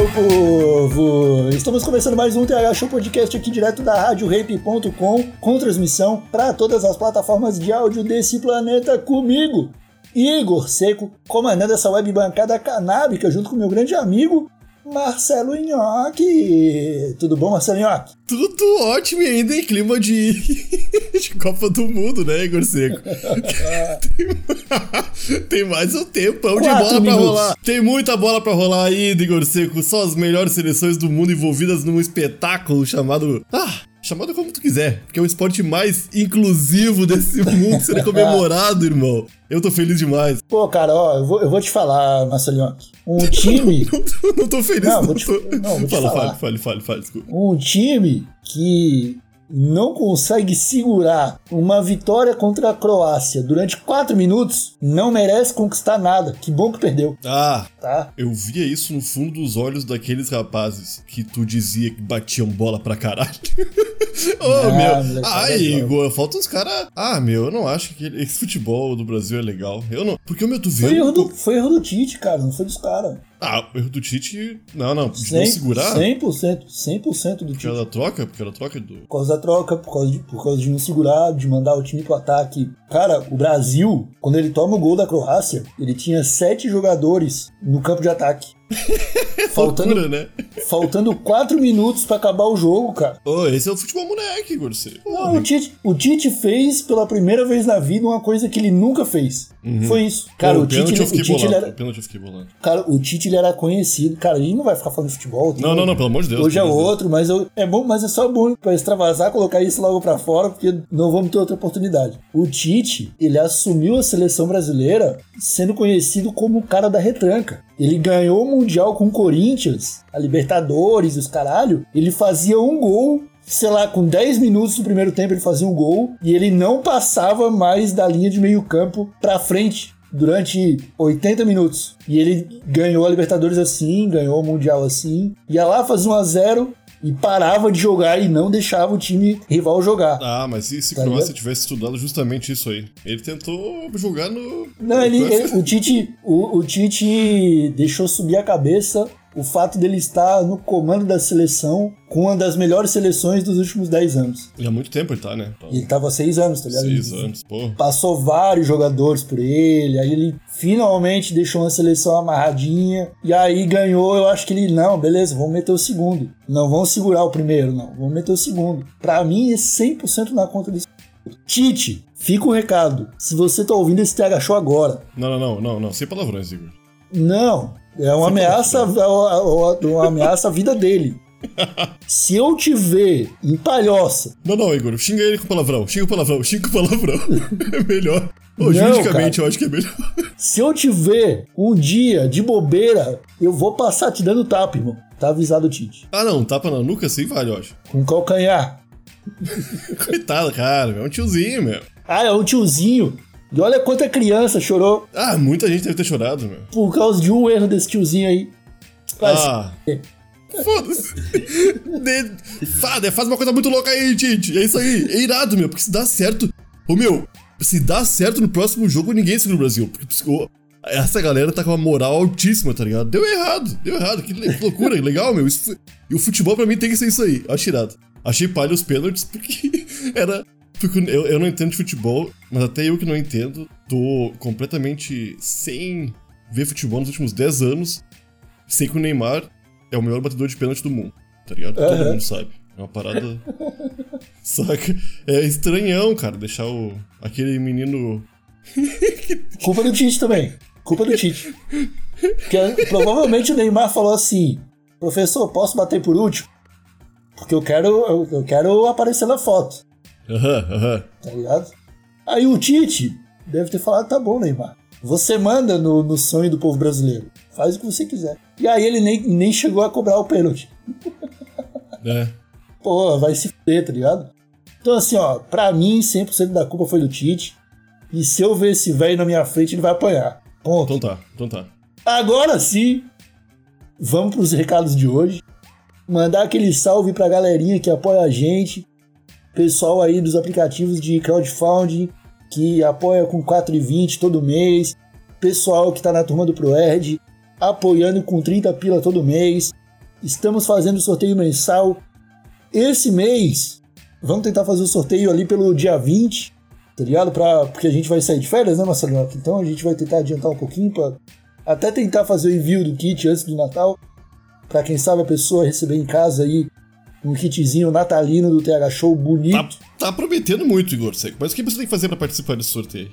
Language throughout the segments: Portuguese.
Meu povo! Estamos começando mais um TH Show Podcast aqui direto da RadioRape.com, com transmissão para todas as plataformas de áudio desse planeta comigo, Igor Seco, comandando essa web bancada canábica junto com meu grande amigo Marcelo Nhoque. Tudo bom, Marcelo Nhoque? Tudo ótimo e ainda em clima de, de Copa do Mundo, né, Igor Seco? tem, mais um tempão de bola pra minutos. rolar. Tem muita bola pra rolar ainda, Igor Seco. Só as melhores seleções do mundo envolvidas num espetáculo chamado. Ah! Chamado como tu quiser, porque é o esporte mais inclusivo desse mundo sendo comemorado, irmão. Eu tô feliz demais. Pô, cara, ó, eu vou, eu vou te falar, Marcelo Nhoque. Um time, Não, tô- não tô feliz, Não, não. vou te- não, vou te fala, falar. fale, fale, fale, fale, desculpa. um time que não consegue segurar uma vitória contra a Croácia durante quatro minutos, não merece conquistar nada. Que bom que perdeu, Ah, tá? Eu via isso no fundo dos olhos daqueles rapazes que tu dizia que batiam bola pra caralho. Ô, Não, meu. moleque, Ai. Igor, falta uns caras. Ah, meu, eu não acho que esse futebol do Brasil é legal. Eu não. Porque o meu, tu Foi vê. erro, do, foi erro do Tite, cara, não foi dos caras. Ah, o erro do Tite. Não, não. De 100%, não segurar. 100%, 100% do Por Tite. causa da troca? Porque era a troca do. Por causa da troca, por causa, de, por causa de não segurar, de mandar o time pro ataque. Cara, o Brasil, quando ele toma o gol da Croácia, ele tinha sete jogadores no campo de ataque. faltando, Loucura, né? faltando quatro minutos pra acabar o jogo, cara. Ô, esse é o futebol moleque. Você. Não, o, Tite, o Tite fez pela primeira vez na vida uma coisa que ele nunca fez. Foi isso. Cara, Pô, o Tite, ele- o Tite era, O cara, o Tite ele era conhecido. Cara, a gente não vai ficar falando de futebol. tem- Não, não, não, pelo amor de Deus. Hoje é pelo amor de outro, mas eu- é bom, mas é só bom pra extravasar, colocar isso logo pra fora, porque não vamos ter outra oportunidade. O Tite, ele assumiu a seleção brasileira sendo conhecido como o cara da retranca. Ele ganhou o Mundial com o Corinthians, a Libertadores, os caralho. Ele fazia um gol, sei lá, com 10 minutos do primeiro tempo ele fazia um gol, e ele não passava mais da linha de meio campo pra frente durante 80 minutos. E ele ganhou a Libertadores assim, ganhou o Mundial assim, ia lá fazia 1 a 0 e parava de jogar e não deixava o time rival jogar. Ah, mas e se Tá Croácia tivesse estudado justamente isso aí? Ele tentou jogar no. Não, ele, ele- o Tite, o, o Tite deixou subir a cabeça o fato dele estar no comando da seleção com uma das melhores seleções dos últimos 10 anos. E há muito tempo ele tá, né? Então, ele tava há 6 anos, tá ligado? seis Ele anos, pô. Passou vários jogadores por ele, aí ele finalmente deixou uma seleção amarradinha, e aí ganhou, eu acho que ele, não, beleza, vamos meter o segundo. Não vamos segurar o primeiro, não, vamos meter o segundo. Pra mim é 100% na conta desse Tite, fica o recado. Se você tá ouvindo esse TH Show agora, Não, não, não, não, não. Sem palavrões, Igor. não, é uma ameaça, uma ameaça à vida dele. Se eu te ver em palhoça, Não, não, Igor. Xinga ele com palavrão. Xinga com palavrão. Xinga com palavrão. é melhor. Não, juridicamente, cara. eu acho que é melhor. se eu te ver um dia de bobeira, eu vou passar te dando tapa, irmão. Tá avisado o Tite. ah, não. Tapa na nuca sim vale, eu acho. Com calcanhar. Coitado, cara. É um tiozinho, meu. Ah, é um tiozinho. E olha quanta criança chorou Ah, muita gente deve ter chorado, meu. por causa de um erro desse tiozinho aí. Mas, Ah. Foda-se. Faz uma coisa muito louca aí, Tite. É isso aí. É irado, meu. Porque se dá certo. Ô, meu, se dá certo no próximo jogo, ninguém segura o Brasil. Porque essa galera tá com uma moral altíssima, tá ligado? Deu errado. Deu errado. Que, le- que loucura. legal, meu. Isso E o futebol pra mim tem que ser isso aí. Acho irado. Achei palha os pênaltis porque era. Porque eu, eu não entendo de futebol, mas até eu que não entendo, tô completamente sem ver futebol nos últimos 10 anos. Sei que o Neymar é o melhor batedor de pênalti do mundo, tá ligado? Todo Aham. mundo sabe. É uma parada. Saca? É estranhão, cara, deixar o. aquele menino. culpa do Tite também. Culpa do Tite. Porque provavelmente o Neymar falou assim: professor, posso bater por último? Porque eu quero, eu, eu quero aparecer na foto. Aham, aham. tá ligado? Aí o Tite deve ter falado: tá bom, Neymar. Você manda no, no sonho do povo brasileiro. Faz o que você quiser. E aí ele nem, nem chegou a cobrar o pênalti. É. Pô, vai se fuder, tá ligado? Então, assim, ó, pra mim, 100% da culpa foi do Tite. E se eu ver esse velho na minha frente, ele vai apanhar. Ponto. Então tá, então tá. Agora sim, vamos pros recados de hoje. Mandar aquele salve pra galerinha que apoia a gente. Pessoal aí dos aplicativos de crowdfunding que apoia com 4,20 todo mês. Pessoal que tá na turma do ProErd apoiando com 30 pila todo mês. Estamos fazendo sorteio mensal. Esse mês, vamos tentar fazer o sorteio ali pelo dia 20, tá ligado? Pra, porque a gente vai sair de férias, né, Marcelinho? Então a gente vai tentar adiantar um pouquinho pra até tentar fazer o envio do kit antes do Natal. Pra quem sabe a pessoa receber em casa aí um kitzinho natalino do TH Show bonito. Tá, tá prometendo muito, Igor Seco. Mas o que você tem que fazer pra participar desse sorteio?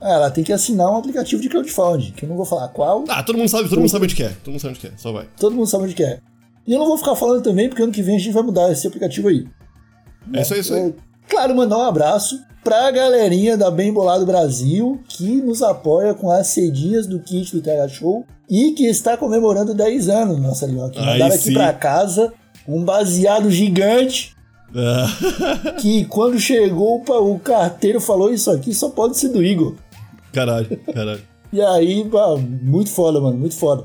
Ah, ela tem que assinar um aplicativo de crowdfunding, que eu não vou falar qual. Ah, todo mundo sabe, todo mundo sabe onde quer. Todo mundo sabe onde quer, só vai. Todo mundo sabe onde quer. E eu não vou ficar falando também, porque ano que vem a gente vai mudar esse aplicativo aí. É isso aí, isso aí. É, claro, mandar um abraço pra galerinha da Bem Bolado Brasil, que nos apoia com as cedinhas do kit do TH Show e que está comemorando 10 anos, nossa Leon. Que Aí mandaram aqui pra casa um baseado gigante Ah, que quando chegou o carteiro falou isso aqui só pode ser do Igor. caralho, caralho. E aí, muito foda, mano, muito foda.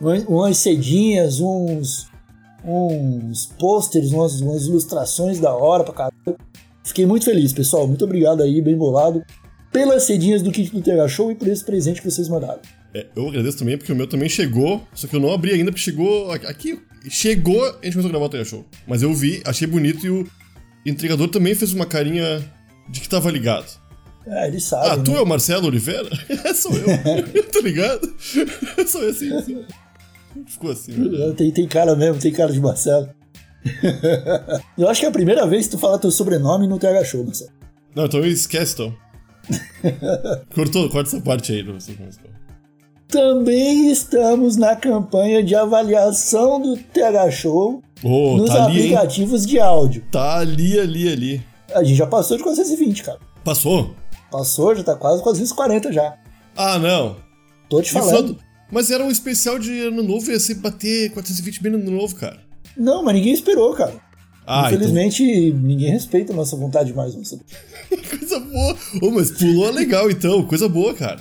Umas- Umas cedinhas, uns uns pôsteres, umas, umas ilustrações da hora pra caralho. Fiquei muito feliz, pessoal. Muito obrigado aí, bem bolado, pelas cedinhas do kit do TH Show e por esse presente que vocês mandaram. É, eu agradeço também porque o meu também chegou, só que eu não abri ainda porque chegou. Aqui, chegou, a gente começou a gravar o Teia Show. Mas eu vi, achei bonito e o entregador também fez uma carinha de que tava ligado. É, eles sabem. Ah, tu né? é o Marcelo Oliveira? É, sou eu. tá ligado? Sou eu assim, assim. Ficou assim, né? Tem, tem cara mesmo, tem cara de Marcelo. Eu acho que é a primeira vez que tu fala teu sobrenome no TH Show, Marcelo. Não, então esquece, então. Cortou, corta essa parte aí. Não sei como. Também estamos na campanha de avaliação do TH Show Ô, nos tá ali, aplicativos de áudio. Tá ali, ali, ali. A gente já passou de 420, cara. Passou? Passou, já tá quase 440 já. Ah, não. Tô te falando. Mas era um especial de ano novo, ia ser bater 420 bem no ano novo, cara. Não, mas ninguém esperou, cara. Ah, Infelizmente, ninguém respeita a nossa vontade mais. Nossa. então, coisa boa. Ô, mas pulou legal então, coisa boa, cara.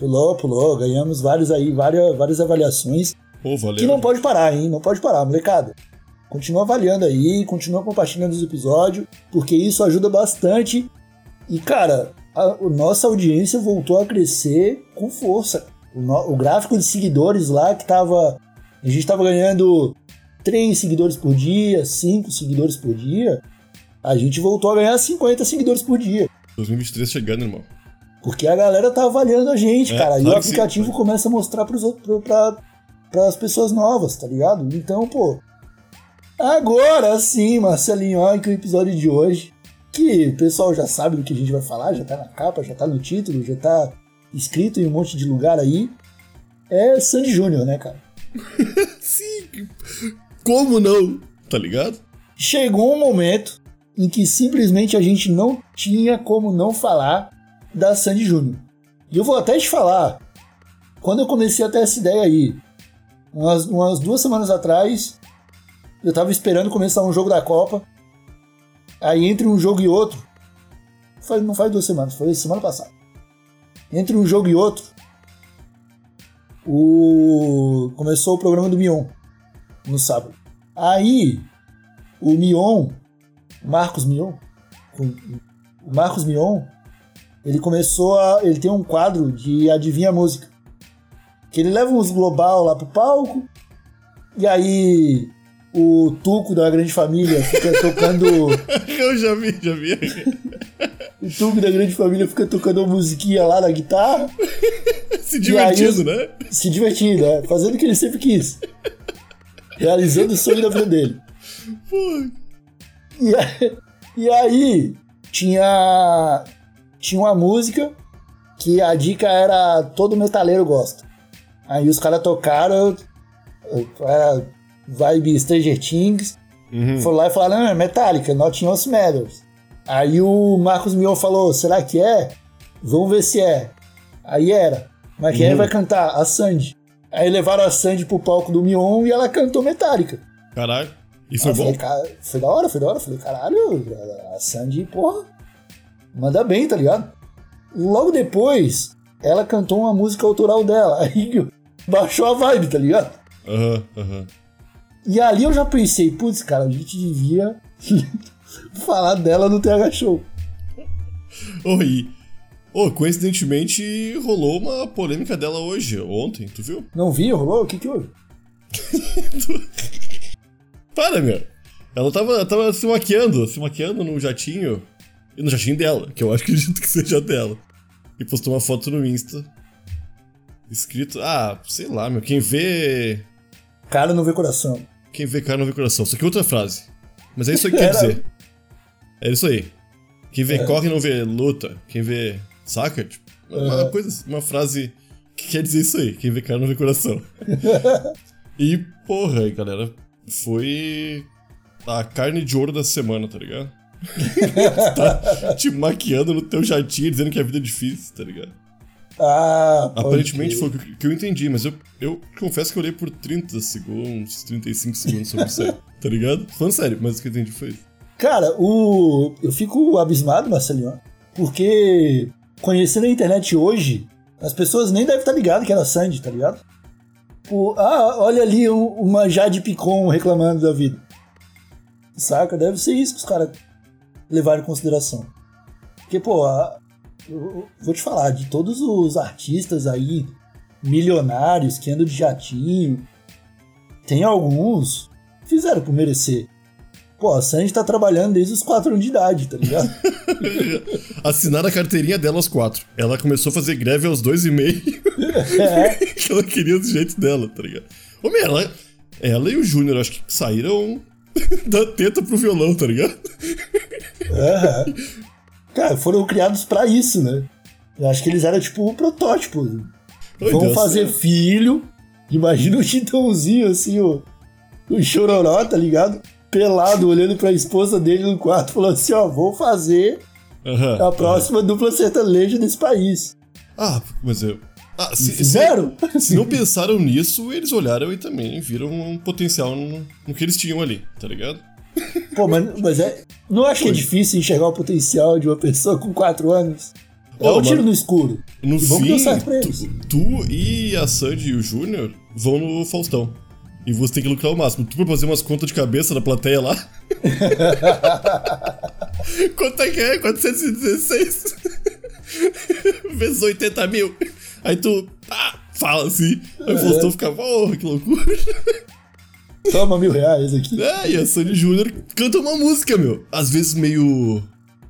Pulou, pulou, ganhamos vários aí, várias, várias avaliações. Pô, valeu. Que não pode parar, hein? Não pode parar, molecada. Continua avaliando aí, continua compartilhando os episódios, porque isso ajuda bastante. E, cara, a, a nossa audiência voltou a crescer com força. O, no- o gráfico de seguidores lá que tava. A gente tava ganhando 3 seguidores por dia, 5 seguidores por dia. A gente voltou a ganhar 50 seguidores por dia. 2023 chegando, irmão. Porque a galera tá avaliando a gente, É, cara. e o sim, aplicativo claro. começa a mostrar pros outros, pro- pra, pras pessoas novas, tá ligado? Então, pô. Agora sim, Marcelinho, olha que o episódio de hoje. Que o pessoal já sabe do que a gente vai falar, já tá na capa, já tá no título, já tá escrito em um monte de lugar aí. É Sandy Júnior, né, cara? Sim. Como não? Tá ligado? Chegou um momento em que simplesmente a gente não tinha como não falar da Sandy Júnior. E eu vou até te falar, quando eu comecei a ter essa ideia aí, umas, umas duas semanas atrás, eu tava esperando começar um jogo da Copa. Aí entre um jogo e outro, faz- não faz duas semanas, foi semana passada. Entre um jogo e outro, o começou o programa do Mion no sábado. Aí o Mion, Marcos Mion, o Marcos Mion, ele começou a. Ele tem um quadro de Adivinha a Música. Que ele leva uns global lá pro palco, e aí o Tuco da Grande Família fica tocando. Eu já vi, já vi. o Tuco da Grande Família fica tocando uma musiquinha lá na guitarra, Se divertindo, aí, né? se divertindo, né? fazendo o que ele sempre quis. Realizando o sonho da vida dele. Pô, E aí, e aí tinha tinha uma música que a dica era todo metaleiro gosta. Aí os caras tocaram era vibe Stranger Things, foram lá e falaram, não, é Metallica, Nothing Else Matters. Aí o Marcos Mion falou, será que é? Vamos ver se é. Aí era. Mas quem Uhum. vai cantar? A Sandy. Aí levaram a Sandy pro palco do Mion e ela cantou Metallica. Caralho. Foi Eu bom? falei, cara, foi da hora, foi da hora. Falei, caralho, a Sandy, porra, manda bem, tá ligado? Logo depois, ela cantou uma música autoral dela. Aí baixou a vibe, tá ligado? Aham, aham. E ali eu já pensei, putz, cara, a gente devia falar dela no TH Show. Oi. Oh, coincidentemente, rolou uma polêmica dela hoje, ontem, tu viu? Não vi, rolou? O que que houve? Para, meu. Ela tava, tava se maquiando, se maquiando no jatinho. E no jatinho dela, que eu acho que acredito que seja dela. E postou uma foto no Insta. Escrito, ah, sei lá, meu. Quem vê. Cara não vê coração. Quem vê cara não vê coração. Só que outra frase. Mas é isso aí que quer dizer. É isso aí. Quem vê corre não vê luta. Quem vê. Saca? Tipo, uma coisa uma frase que quer dizer isso aí. Quem vê cara não vê coração. e, porra, aí, galera. Foi a carne de ouro da semana, tá ligado? tá te maquiando no teu jatinho, dizendo que a vida é difícil, tá ligado? Ah, Aparentemente foi o que que eu entendi, mas eu, eu confesso que eu olhei por 30 segundos, 35 segundos sobre isso aí, tá ligado? Falando sério, mas o que eu entendi foi isso. Cara, o... eu fico abismado, Marcelinho, porque conhecendo a internet hoje, as pessoas nem devem estar ligadas que era Sandy, tá ligado? O... Ah, olha ali um- uma Jade Picon reclamando da vida. Saca? Deve ser isso que os caras levaram em consideração. Porque, pô, a- eu vou te falar, de todos os artistas aí, milionários que andam de jatinho, tem alguns que fizeram por merecer. Pô, a Sandy tá trabalhando desde os 4 anos de idade, tá ligado? Assinaram a carteirinha dela aos quatro. Ela começou a fazer greve aos dois e meio, é, que ela queria do jeito dela, tá ligado? Ô, meu, ela, ela e o Júnior, acho que saíram da teta pro violão, tá ligado? É. Cara, foram criados pra isso, né? Eu acho que eles eram tipo o protótipo. Ai, Vão Deus. fazer filho. Imagina o Chitãozinho, assim, o, o chororó, tá ligado? Pelado, olhando pra esposa dele no quarto, falando assim: ó, vou fazer Aham. a próxima dupla sertaneja desse país. Ah, mas eu. Ah, se, se, Fizeram? se não pensaram nisso, eles olharam e também viram um potencial no, no que eles tinham ali, tá ligado? Pô, mas, mas é. Não acho que é difícil enxergar o potencial de uma pessoa com 4 anos. É Ô, um tiro no escuro. No E fim, tu, tu e a Sandy e o Júnior vão no Faustão. E você tem que lucrar o máximo. Tu vai fazer umas contas de cabeça da plateia lá? Quanto é que é? 416? Vezes 80 mil. Aí tu pá, fala assim. Aí o Faustão fica, porra, que loucura. Toma mil reais aqui. É, e a Sandy Júnior canta uma música, meu. Às vezes meio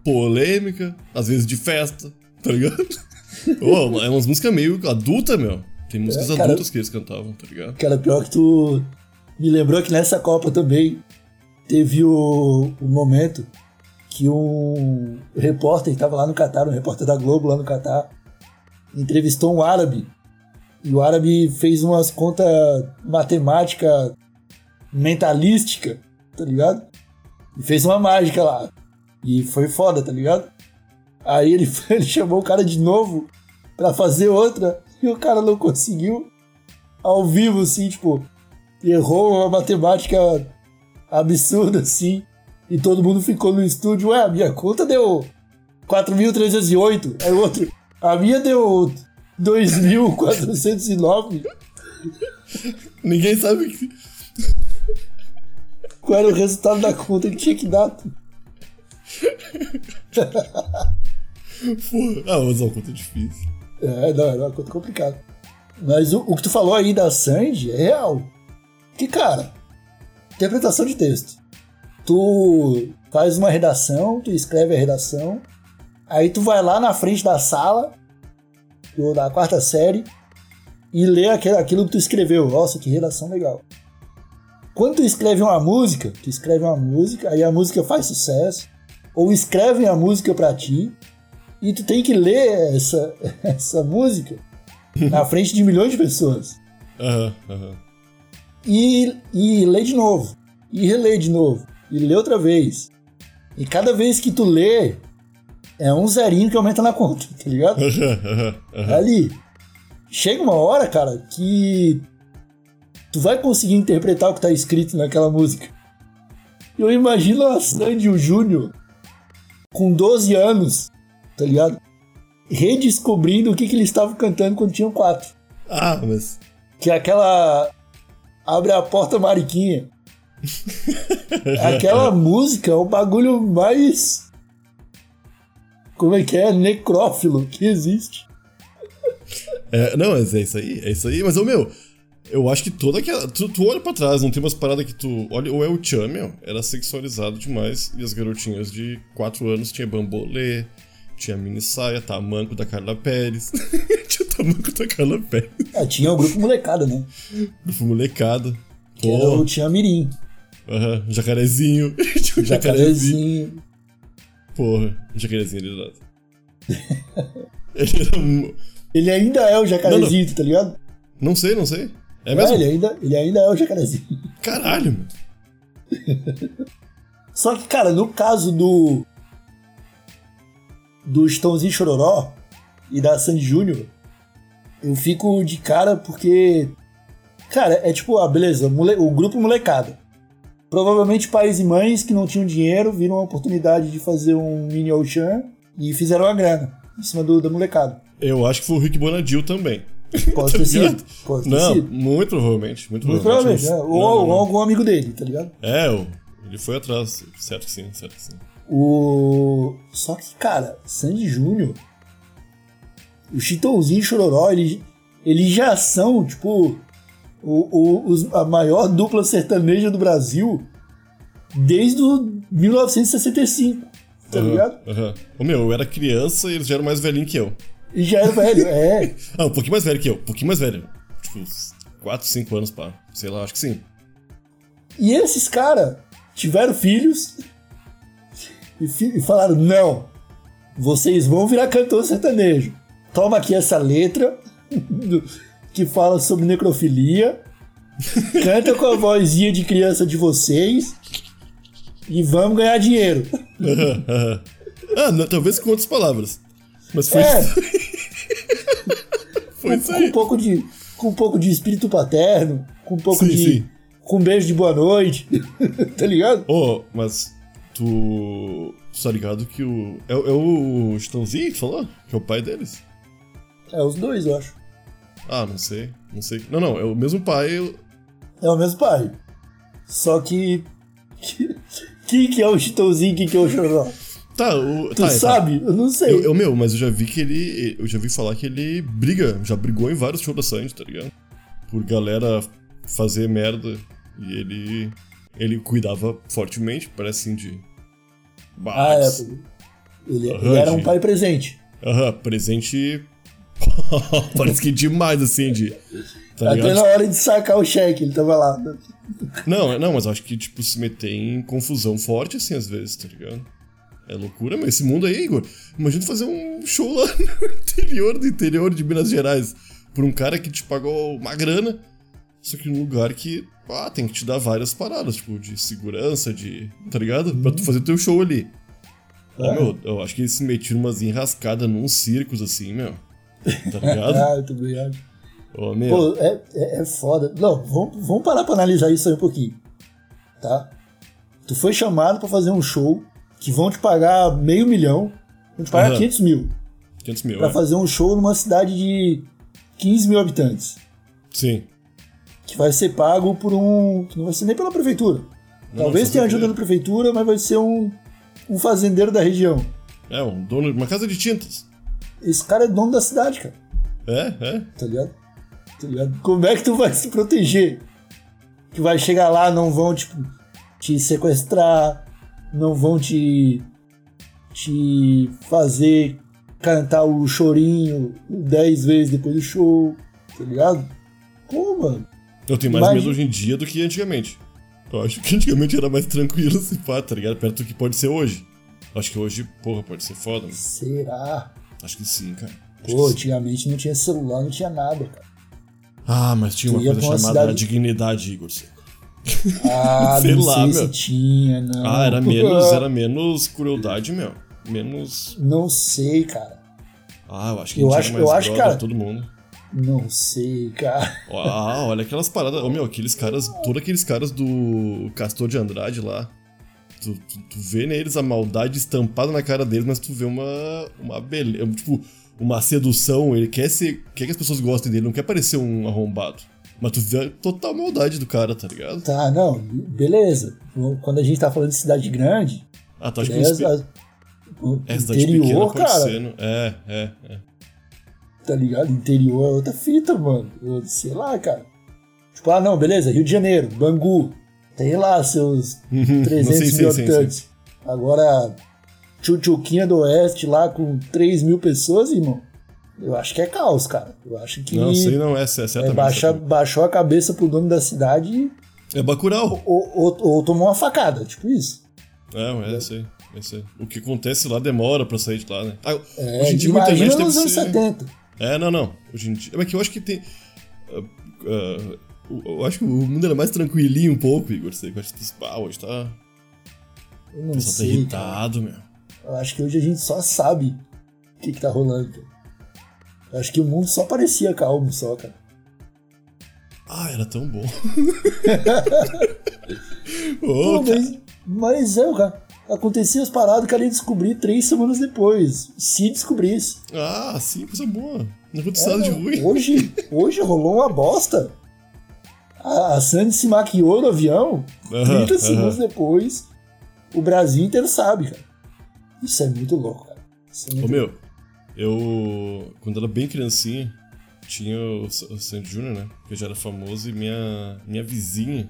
polêmica, às vezes de festa, tá ligado? Ô, é umas músicas meio adulta, meu. Tem músicas É, cara. adultas que eles cantavam, tá ligado? Cara, pior que tu me lembrou que nessa Copa também teve o, o momento que um repórter que tava lá no Catar, um repórter da Globo lá no Catar, entrevistou um árabe. E o árabe fez umas contas matemática mentalística, tá ligado? E fez uma mágica lá. E foi foda, tá ligado? Aí ele, ele chamou o cara de novo pra fazer outra e o cara não conseguiu. Ao vivo, assim, tipo, errou uma matemática absurda, assim. E todo mundo ficou no estúdio. Ué, a minha conta deu 4.308. Aí o outro, a minha deu 2.409. Ninguém sabe que. Qual era o resultado da conta que tinha que dar? Ah, mas é uma conta difícil. É, não, era uma conta complicada. Mas o, o que tu falou aí da Sandy é real. Que, cara, interpretação de texto. Tu faz uma redação, tu escreve a redação, aí tu vai lá na frente da sala, ou da quarta série, e lê aquilo, aquilo que tu escreveu. Nossa, que redação legal. Quando tu escreve uma música, tu escreve uma música, aí a música faz sucesso, ou escrevem a música pra ti, e tu tem que ler essa, essa música na frente de milhões de pessoas. Aham, aham. E, e lê de novo. E relê de novo. E lê outra vez. E cada vez que tu lê, é um zerinho que aumenta na conta, tá ligado? É ali. Chega uma hora, cara, que tu vai conseguir interpretar o que tá escrito naquela música. Eu imagino a Sandy o Júnior com 12 anos, tá ligado? Redescobrindo o que, que eles estavam cantando quando tinham 4. Ah, mas. Que é aquela. Abre a porta, Mariquinha. aquela música é o bagulho mais. Como é que é? Necrófilo que existe. É, não, mas é isso aí, é isso aí. Mas, ô meu, eu acho que toda aquela. Tu, tu olha pra trás, não tem umas paradas que tu. Olha, o El Chan, meu, era sexualizado demais. E as garotinhas de 4 anos tinha bambolê, tinha mini saia, tamanco da Carla Pérez. tinha o tamanco da Carla Pérez. É, tinha o grupo molecada, né? Grupo molecada. Que era o Tinha Mirim. aham, jacarezinho. tinha um Jacarezinho. Porra, jacarezinho ali do lado. Ele era. Ele ainda é o jacarezinho, tá ligado? Não sei, não sei. É É, mesmo? ele, ainda, ele ainda é o jacarezinho. Caralho, mano. Só que, cara, no caso do. Do Estãozinho Chororó e da Sandy Júnior, eu fico de cara porque. Cara, é tipo, ah, beleza, mole- o grupo molecada. Provavelmente pais e mães que não tinham dinheiro viram a oportunidade de fazer um mini Ocean e fizeram a grana em cima do, da molecada. Eu acho que foi o Rick Bonadil também. Pode Tá ter sido. Pode ter Não, sido. muito provavelmente. Muito, Muito provavelmente, né? Não, Ou, ou algum amigo dele, tá ligado? É, o- ele foi atrás. Certo que sim, certo que sim. O... Só que, cara, Sandy Júnior, o Chitãozinho e Chororó, eles, eles já são, tipo, o, o- os- a maior dupla sertaneja do Brasil desde o 1965, tá Aham, ligado? aham. Ô meu, eu era criança e eles já eram mais velhinhos que eu. E já era velho, é. Ah, um pouquinho mais velho que eu, um pouquinho mais velho. Tipo, uns 4, 5 anos, pá. Sei lá, acho que sim. E esses caras tiveram filhos e, fi- e falaram: não, vocês vão virar cantor sertanejo. Toma aqui essa letra que fala sobre necrofilia. Canta com a vozinha de criança de vocês e vamos ganhar dinheiro. Ah, não, talvez com outras palavras. Mas foi, É, foi isso com um aí. pouco de com um pouco de espírito paterno, com um pouco Sim, de sim. com um beijo de boa noite, tá ligado? Ô, mas tu. Tu tá ligado que o. É, o- é o Chitãozinho que falou? Que é o pai deles? É os dois, eu acho. Ah, não sei. Não sei. Não, não, é o mesmo pai. eu- É o mesmo pai. Só que. Quem que é o Chitãozinho e quem que é o Chororó? Tá, o. Tu tá, tá. sabe? Eu não sei. Eu, eu, meu, mas eu já vi que ele. Eu já vi falar que ele briga, já brigou em vários shows da Sandy, tá ligado? Por galera fazer merda. E ele. Ele cuidava fortemente, parece assim, de. Ah, é. Ele, Aham, ele era um de- pai presente. Aham, presente. parece que demais, assim, de. Tá Até na hora de sacar o cheque, ele tava lá. Não, não, mas eu acho que, tipo, se meter em confusão forte, assim, às vezes, tá ligado? É loucura, mas esse mundo aí, Igor. Imagina fazer um show lá no interior do interior de Minas Gerais. Por um cara que te pagou uma grana. Só que num lugar que, ah, tem que te dar várias paradas, tipo, de segurança, de. Tá ligado? Pra tu fazer teu show ali. É. meu, eu acho que eles se metiam umas enrascadas num circos, assim, meu. Tá ligado? Ah, ligado. Ô, meu. Pô, é, é, é foda. Não, vamos, vamos parar pra analisar isso aí um pouquinho. Tá? Tu foi chamado pra fazer um show que vão te pagar meio milhão, vão te pagar Aham. 500 mil. 500 mil, Pra é. fazer um show numa cidade de 15 mil habitantes. Sim. que vai ser pago por um. que não vai ser nem pela prefeitura. Talvez só tenha ajuda da prefeitura, mas vai ser um, um fazendeiro da região. É, um dono de uma casa de tintas. Esse cara é dono da cidade, cara. É, é. Tá ligado? Tá ligado? Como é que tu vai se proteger? Que vai chegar lá, não vão, tipo, te sequestrar, não vão te. te fazer cantar o chorinho 10 vezes depois do show, tá ligado? Pô, mano. Eu tenho mais Imagina- medo hoje em dia do que antigamente. Eu acho que antigamente era mais tranquilo se pá, tá ligado? Perto do que pode ser hoje. Acho que hoje, porra, pode ser foda. Mas Será? acho que sim, cara. Acho Pô, que sim. antigamente não tinha celular, não tinha nada, cara. Ah, mas tinha uma Tu ia coisa uma chamada cidade- dignidade, Igor. Ah, Sei não lá, sei meu. se tinha, não. Ah, era menos, era menos crueldade, meu. menos. Não sei, cara. Ah, eu acho que Eu acho- mais eu acho, cara- todo mundo. Não sei, cara. Ah, olha aquelas paradas. Ô, meu, aqueles caras. Todos aqueles caras do Castor de Andrade lá. Tu, tu, tu vê neles a maldade estampada na cara deles, mas tu vê uma. Uma beleza. Tipo, uma sedução. Ele quer ser. Quer que as pessoas gostem dele, não quer parecer um arrombado. Mas tu vê a total maldade do cara, tá ligado? Tá, não, beleza. Quando a gente tá falando de cidade grande, Ah, tu acha que a- o é cidade pequena interior, pode cara, ser? É, é, é. tá ligado? Interior é outra fita, mano. Eu sei lá, cara. Tipo, ah, não, beleza, Rio de Janeiro, Bangu. Tem lá seus 300 Uhum. Sim, sim, mil habitantes. Agora, Chuchuquinha do Oeste lá com 3 mil pessoas, irmão. Eu acho que é caos, cara. Eu acho que Não, sei não, é, é é, certamente. baixa, baixou a cabeça pro dono da cidade e- É Bacurau. ou, ou, ou tomou uma facada, tipo isso. É, é, isso aí. É isso aí. O que acontece lá demora pra sair de lá, né? Ah, É, hoje em dia muita gente deve nos anos ser... 70. É, não, não. Hoje em dia... É que eu acho que tem... ah, ah, eu- acho que o mundo era mais tranquilinho um pouco, Igor. Sei, eu acho que ah, hoje tá... Eu não tá sei, cara. irritado, meu. Eu acho que hoje a gente só sabe o que, que tá rolando. cara. Acho que o mundo só parecia calmo, só, cara. Ah, era tão bom. Pô, Ô, cara. mas, mas é, cara. Acontecia as paradas que eu ia descobrir três semanas depois. Se descobrisse. Ah, sim, coisa boa. Não aconteceu nada de ruim. Hoje, hoje rolou uma bosta. A, a Sandy se maquiou no avião. Aham, 30 segundos aham. depois, o Brasil inteiro sabe, cara. Isso é muito louco, cara. Isso é Ô, muito meu, eu... Quando era bem criancinha, tinha o, Sandy Júnior, né? Que já era famoso e minha, minha vizinha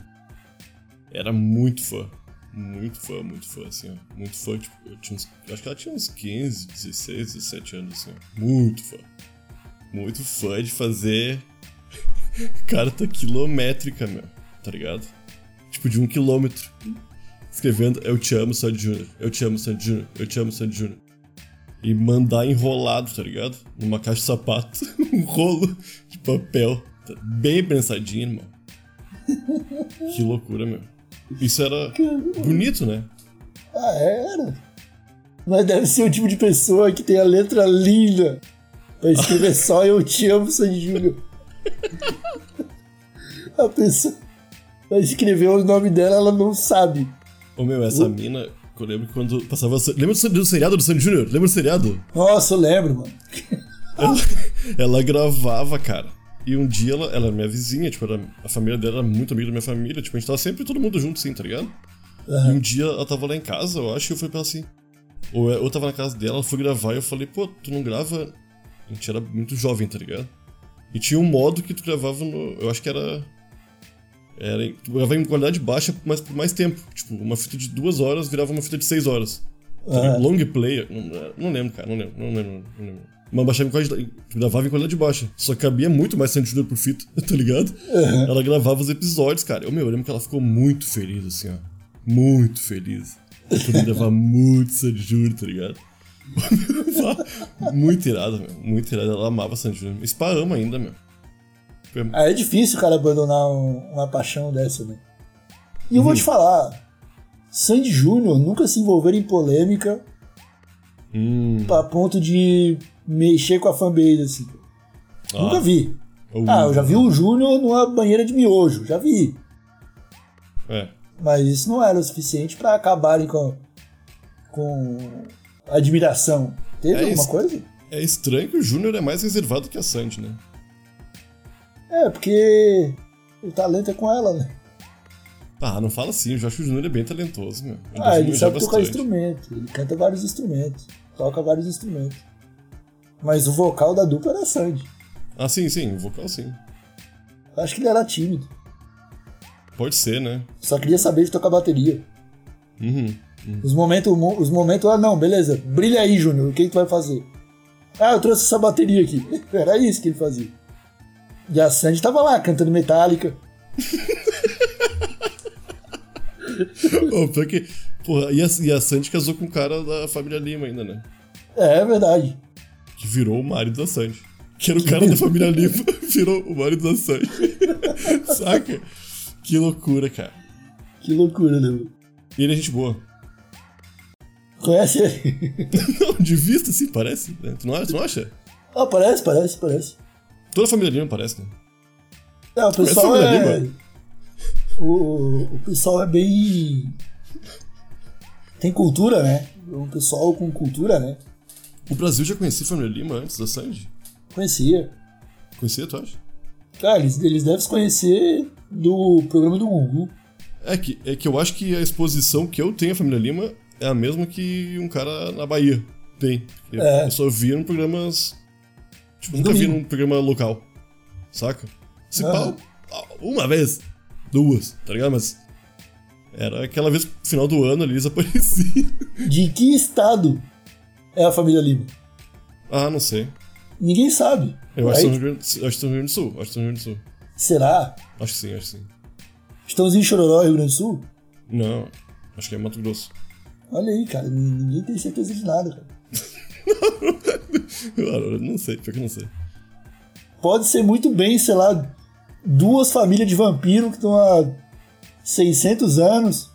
era muito fã. Muito fã, muito fã, assim, ó. Muito fã, tipo, eu tinha uns, acho que ela tinha uns 15, 16, 17 anos, assim, ó. Muito fã. Muito fã de fazer carta quilométrica, meu. Tá ligado? Tipo, de um quilômetro. Escrevendo, eu te amo, Sandy Júnior. Eu te amo, Sandy Júnior. Eu te amo, Sandy Júnior. E mandar enrolado, tá ligado? Numa caixa de sapato. um rolo de papel. Tá Bem pensadinho, irmão. que loucura, meu. Isso era bonito, né? Ah, era. Mas deve ser o tipo de pessoa que tem a letra linda pra escrever só Eu Te Amo, Sandy Júnior. A pessoa vai escrever o nome dela, ela não sabe. Ô, meu, essa mina, eu lembro que quando passava. Lembra do, do seriado do Sandy Júnior? Lembra do seriado? Nossa, eu lembro, mano. Ela, ela gravava, cara. E um dia ela, ela era minha vizinha, tipo, era, a família dela era muito amiga da minha família. Tipo, a gente tava sempre todo mundo junto, assim, tá ligado? E um dia ela tava lá em casa, eu acho, e eu fui pra ela assim. Ou eu tava na casa dela, ela foi gravar e eu falei, pô, tu não grava. A gente era muito jovem, tá ligado? E tinha um modo que tu gravava no. Eu acho que era. Era. gravava em qualidade baixa, mas por mais tempo. Tipo, uma fita de duas horas virava uma fita de seis horas. Tá ligado? Long play. Não, não lembro, cara, não lembro, não lembro, não lembro. Mas baixava em qualidade. Gravava em qualidade baixa. Só cabia muito mais Sandy Júnior por fita, tá ligado? Ela gravava os episódios, cara. Eu, meu, eu lembro que ela ficou muito feliz, assim, ó. Muito feliz. Por me levar muito Sandy Júnior, tá ligado? muito irada, meu. Muito irada. Ela amava Sandy Júnior. Spa ama ainda, meu. Ah, é difícil o cara abandonar um- uma paixão dessa, né? E eu vou te falar, Sandy Júnior nunca se envolveram em polêmica Hum. a ponto de mexer com a fanbase, assim. Ah. Nunca vi. Ah, eu já vi o Júnior numa banheira de miojo, já vi. É. Mas isso não era o suficiente pra acabarem com, com admiração. Teve É alguma coisa? É estranho que o Júnior é mais reservado que a Sandy, né? É, porque o talento é com ela, né? Ah, não fala assim, o Júnior é bem talentoso, meu. Ah, ele sabe tocar instrumento, ele canta vários instrumentos, toca vários instrumentos. Mas o vocal da dupla era Sandy. Ah, sim, sim, o vocal sim. Acho que ele era tímido. Pode ser, né? Só queria saber de tocar bateria. Uhum. Os momentos, os momentos, ah não, beleza, brilha aí, Júnior, o que, que tu vai fazer? Ah, eu trouxe essa bateria aqui. Era isso que ele fazia. E a Sandy tava lá, cantando Metallica. Ô, pior que. Porra, e a, e a Sandy casou com um cara da família Lima ainda, né? É, é verdade. Que virou o marido da Sandy. Que era o cara da família Lima, virou o marido da Sandy. Saca? Que loucura, cara. Que loucura, né? E ele é gente boa. Conhece ele? Não, de vista, sim, parece. né? Tu, não, tu não acha? Ah, parece, parece, parece. Toda a família Lima parece, né? É, o pessoal Conhece a é. Lima? O, o pessoal é bem. Tem cultura, né? O pessoal com cultura, né? O Brasil já conhecia a família Lima antes da Sandy? Conhecia. Conhecia, tu acha? Cara, eles, eles devem se conhecer do programa do Gugu. É que, é que eu acho que a exposição que eu tenho à família Lima é a mesma que um cara na Bahia tem. Eu, É. eu só via em programas. Tipo, Em nunca vi domingo. num programa local. Saca? Se Aham. pau, uma vez, duas, tá ligado? Mas. Era aquela vez no final do ano ali eles apareciam. De que estado é a família Lima? Ah, não sei. Ninguém sabe. Eu acho que Aí, são Rio Grande, do Sul. Acho que são Rio Grande do Sul. Será? Acho que sim, acho que sim. Estãozinho Chororó, Rio Grande do Sul? Não, acho que é Mato Grosso. Olha aí, cara. Ninguém tem certeza de nada, cara. Eu não sei, pior que eu não sei. Pode ser muito bem, sei lá, duas famílias de vampiro que estão há 600 anos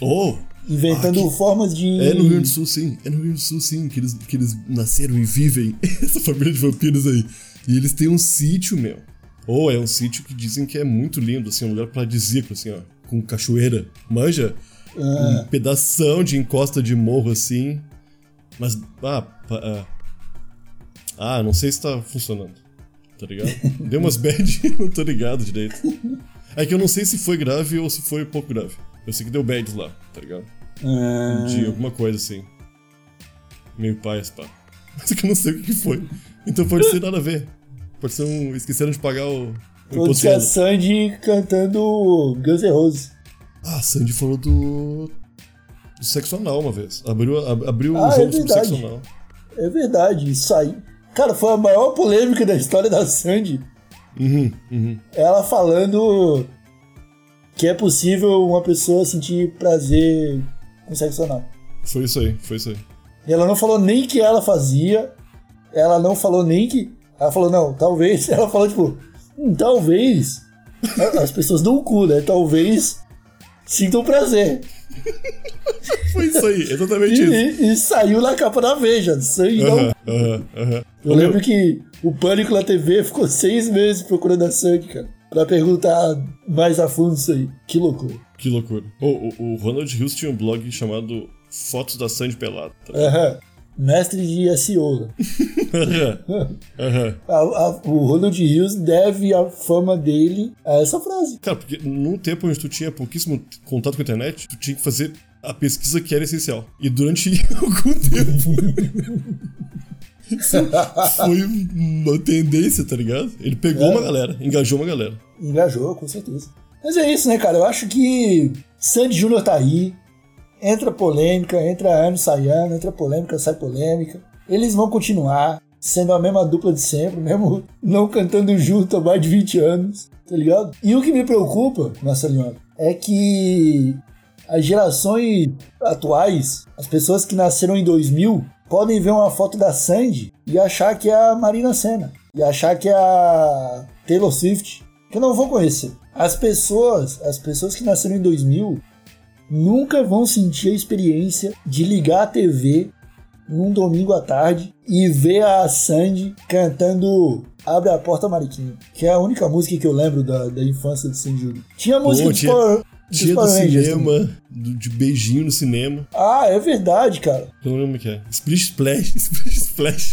Oh! inventando Ah, formas de. É no Rio Grande do Sul, sim. É no Rio Grande do Sul, sim, que eles, que eles nasceram e vivem. Essa família de vampiros aí. E eles têm um sítio, meu. Ou é um sítio que dizem que é muito lindo, assim, um lugar paradisíaco, assim, ó. Com cachoeira. Manja? Um pedação de encosta de morro, assim. Mas, ah, pa- ah, ah, não sei se tá funcionando. Tá ligado? Deu umas bad, não tô ligado direito. É que eu não sei se foi grave ou se foi pouco grave. Eu sei que deu bad lá, tá ligado? Ah, de alguma coisa assim. Meio paz, pá. Só que eu não sei o que que foi. Então pode ser nada a ver. Pode ser um. Esqueceram de pagar o, pode ser a. Sandy cantando Guns N' Roses. Ah, a Sandy falou do. Do sexo anal uma vez. Abriu, ab- abriu Ah, um é jogo sobre verdade. sexo anal. É verdade, isso aí. Cara, foi a maior polêmica da história da Sandy. Uhum, uhum. Ela falando que é possível uma pessoa sentir prazer com sexo anal. Foi isso aí, foi isso aí. E ela não falou nem que ela fazia, ela não falou nem que. Ela falou, não, talvez. Ela falou, tipo, hum, talvez. As pessoas dão o cu, né? Talvez sintam prazer. Foi isso aí, E, exatamente isso. e- e saiu na capa da Veja. Não. Aham, aham, aham. Eu lembro que o Pânico na TV ficou seis meses procurando a Sandy, cara. Pra perguntar mais a fundo isso aí. Que loucura. Que loucura. O, o, o Ronald Hughes tinha um blog chamado Fotos da Sandy Pelada. tá? Mestre de SEO. aham. A- a- o Ronald Hughes deve a fama dele a essa frase. Cara, porque num tempo onde tu tinha pouquíssimo contato com a internet, tu tinha que fazer a pesquisa que era essencial. E durante algum tempo. Foi uma tendência, tá ligado? Ele pegou É. uma galera, engajou uma galera. Engajou, com certeza. Mas é isso, né, cara? Eu acho que Sandy Júnior tá aí. Entra polêmica, entra ano, sai ano, entra polêmica, sai polêmica. Eles vão continuar sendo a mesma dupla de sempre, mesmo não cantando junto há mais de 20 anos, tá ligado? E o que me preocupa, Marcelinho, é que as gerações atuais, as pessoas que nasceram em 2000, podem ver uma foto da Sandy e achar que é a Marina Senna. E achar que é a Taylor Swift. Que eu não vou conhecer. As pessoas, as pessoas que nasceram em 2000 nunca vão sentir a experiência de ligar a TV num domingo à tarde e ver a Sandy cantando Abre a Porta Mariquinha, que é a única música que eu lembro da, da infância do Sandy. Tinha música Pô, tinha- Power- Dia do também. cinema, de beijinho no cinema. Ah, é verdade, cara. Eu não lembro que é. Splish Splash, Splish Splash.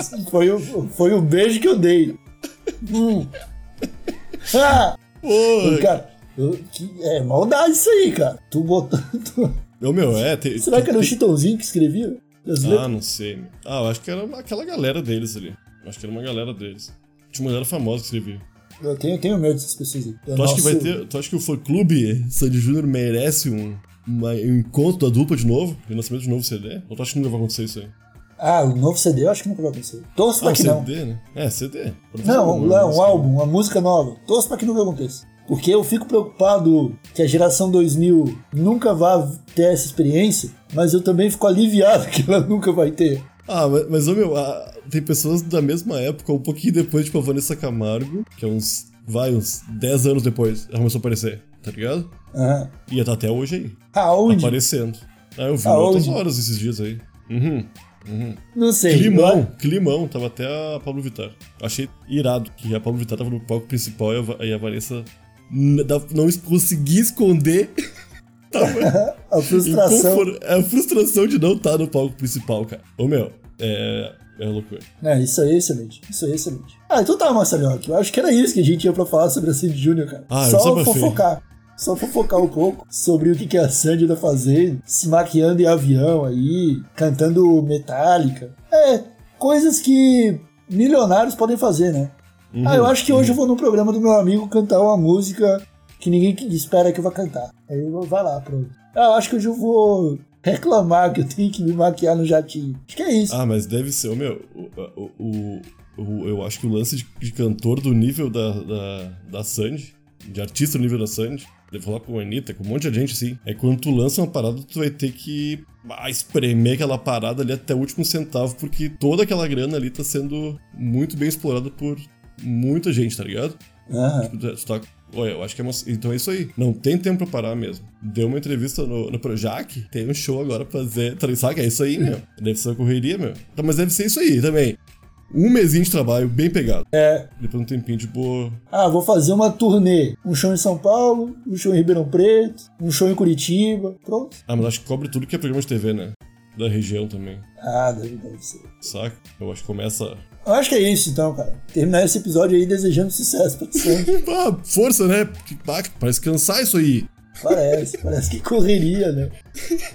Isso foi, o, foi o beijo que eu dei. Hum. Ah, Pô, cara, eu- que- é maldade isso aí, cara. Tu botou. tu- Ô, meu, é. Tem, Será que era o Chitãozinho que escrevia? As Ah, letras? não sei. Ah, eu acho que era aquela galera deles ali. Acho que era uma galera deles. Tinha uma galera famosa que escrevia. Eu tenho, tenho medo dessas pessoas aí. É Tu acha que vai nosso- ter. Tu acha que o fã clube Sandy Júnior merece um, uma- um encontro da dupla de novo? O nascimento de um novo CD? Ou tu acha que nunca vai acontecer isso aí? Ah, o novo CD eu acho que nunca vai acontecer. Torço Ah, pra que não. CD, né? É, CD. Não, não, um música. álbum, uma música nova. Torço pra que nunca aconteça. Porque eu fico preocupado que a geração 2000 nunca vá ter essa experiência, mas eu também fico aliviado que ela nunca vai ter. Ah, mas, mas ô, meu, ah, tem pessoas da mesma época, um pouquinho depois, tipo a Vanessa Camargo, que é uns. Vai, uns 10 anos depois, ela começou a aparecer, tá ligado? Aham. E tá até hoje aí, Aonde? aparecendo. Ah, eu vi Aonde? altas horas esses dias aí. Uhum. Não sei. Climão, climão, tava até a Pablo Vittar. Achei irado que a Pablo Vittar tava no palco principal e a, Va- e a Vanessa não conseguia esconder. tava A frustração. inconfor- A frustração de não estar no palco principal, cara. Ô meu, é. É loucura. Não, isso aí é excelente. Isso aí é excelente. Ah, então tá, Marcelinho. Eu acho que era isso que a gente tinha pra falar sobre a Sandy Júnior, cara. Ah, Só fofocar. Só fofocar um pouco sobre o que, a Sandy anda fazendo, se maquiando em avião aí, cantando Metallica. É, coisas que milionários podem fazer, né? Uhum. Ah, eu acho que hoje eu vou no programa do meu amigo cantar uma música que ninguém espera que eu vá cantar. Aí eu vai lá, pronto. Ah, eu acho que hoje eu vou reclamar que eu tenho que me maquiar no jatinho. Acho que é isso. Ah, mas deve ser, meu, o, o, o- o- eu acho que o lance de, de cantor do nível da, da, da Sandy, de artista do nível da Sandy, deve falar com a Anitta, com um monte de gente assim, é quando tu lança uma parada, tu vai ter que ah, espremer aquela parada ali até o último centavo, porque toda aquela grana ali tá sendo muito bem explorada por muita gente, tá ligado? Aham. Tu, tu tá. Olha, eu acho que é uma, Então é isso aí. Não tem tempo pra parar mesmo. Deu uma entrevista no, no Projac, tem um show agora pra fazer. Tá, sabe? É isso aí, meu. Deve ser uma correria, meu. Tá, mas deve ser isso aí também. Um mesinho de trabalho bem pegado. É. Depois um tempinho de boa. Ah, vou fazer uma turnê. Um show em São Paulo, um show em Ribeirão Preto, um show em Curitiba. Pronto. Ah, mas acho que cobre tudo que é programa de TV, né? Da região também. Ah, deve ser. Saca? Eu acho que começa. Eu acho que é isso então, cara. Terminar esse episódio aí desejando sucesso pra Sandy. Ah, força, né? Parece cansar isso aí. Parece, parece que correria, né?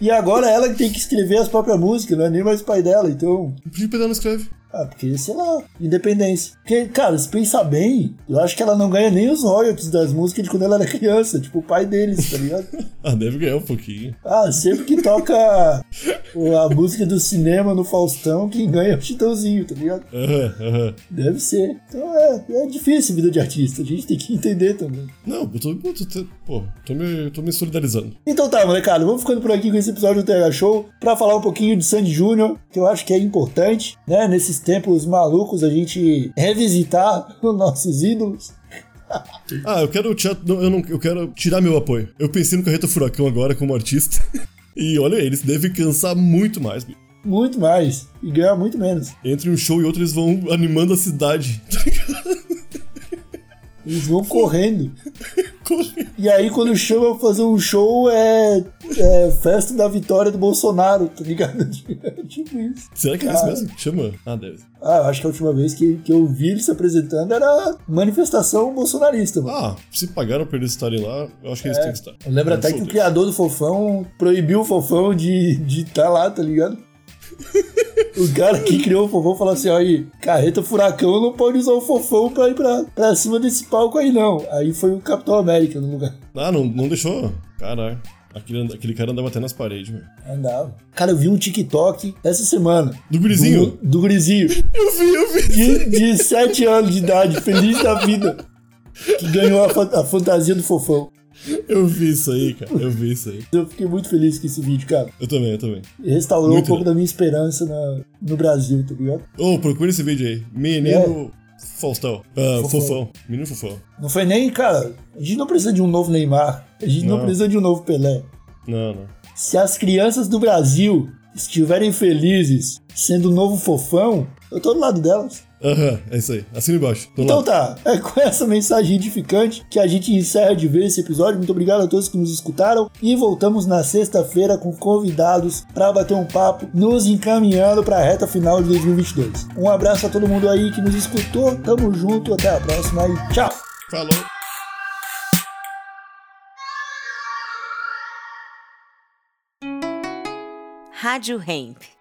E agora ela que tem que escrever as próprias músicas, não é nem mais o pai dela, então. O pedal não escreve? Ah, porque, sei lá, independência. Porque, cara, se pensar bem, eu acho que ela não ganha nem os royalties das músicas de quando ela era criança, tipo o pai deles, tá ligado? Ah, deve ganhar um pouquinho. Ah, sempre que toca a música do cinema no Faustão, quem ganha é o Chitãozinho, tá ligado? Aham, aham. Deve ser. Então é, é difícil a vida de artista, a gente tem que entender também. Não, eu tô, eu tô- pô, tô me, tô me solidarizando. Então tá, molecada, vamos ficando por aqui com esse episódio do TH Show pra falar um pouquinho de Sandy Júnior, que eu acho que é importante, né? Nesses tempos malucos, a gente revisitar os nossos ídolos. Ah, eu quero tirar, não, eu não, eu quero tirar meu apoio. Eu pensei no Carreta Furacão agora como artista. E olha, eles devem cansar muito mais. bicho. Muito mais. E ganhar muito menos. Entre um show e outro, eles vão animando a cidade. Eles vão correndo. E aí, quando chama pra fazer um show, é, é festa da vitória do Bolsonaro, tá ligado? tipo isso. Será que é isso mesmo? Chama? Ah, deve. Ah, eu acho que a última vez que, que eu vi ele se apresentando era manifestação bolsonarista, mano. Ah, se pagaram pra eles estarem lá, eu acho que eles têm que estar. Eu lembro É um até que o criador do Fofão proibiu o Fofão de estar de tá lá, tá ligado? o cara que criou o Fofão falou assim: aí, carreta furacão não pode usar o Fofão pra ir pra, pra cima desse palco aí, não. Aí foi o Capitão América no lugar. Ah, não, não deixou? Caralho. Aquele, aquele cara andava até nas paredes, meu. Andava. Cara, eu vi um TikTok essa semana. Do gurizinho? Do, do gurizinho. Eu vi, eu vi. De, de 7 anos de idade, feliz da vida. Que ganhou a, a fantasia do Fofão. Eu vi isso aí, cara. Eu vi isso aí. Eu fiquei muito feliz com esse vídeo, cara. Eu também, eu também. Restaurou Muito um pouco legal. da minha esperança na- no Brasil, tá ligado? Ô, procura esse vídeo aí. Menino Faustão. Ah, Fofão. fofão. Menino fofão. Não foi nem, cara, a gente não precisa de um novo Neymar. A gente não, Não. precisa de um novo Pelé. Não, não. Se as crianças do Brasil estiverem felizes sendo o novo fofão, eu tô do lado delas. Aham, é isso aí. Assina embaixo. Tô Então lá. tá, é com essa mensagem edificante que a gente encerra de ver esse episódio. Muito obrigado a todos que nos escutaram e voltamos na sexta-feira com convidados para bater um papo, nos encaminhando para a reta final de 2022. Um abraço a todo mundo aí que nos escutou. Tamo junto, até a próxima e tchau. Falou. Rádio Hemp.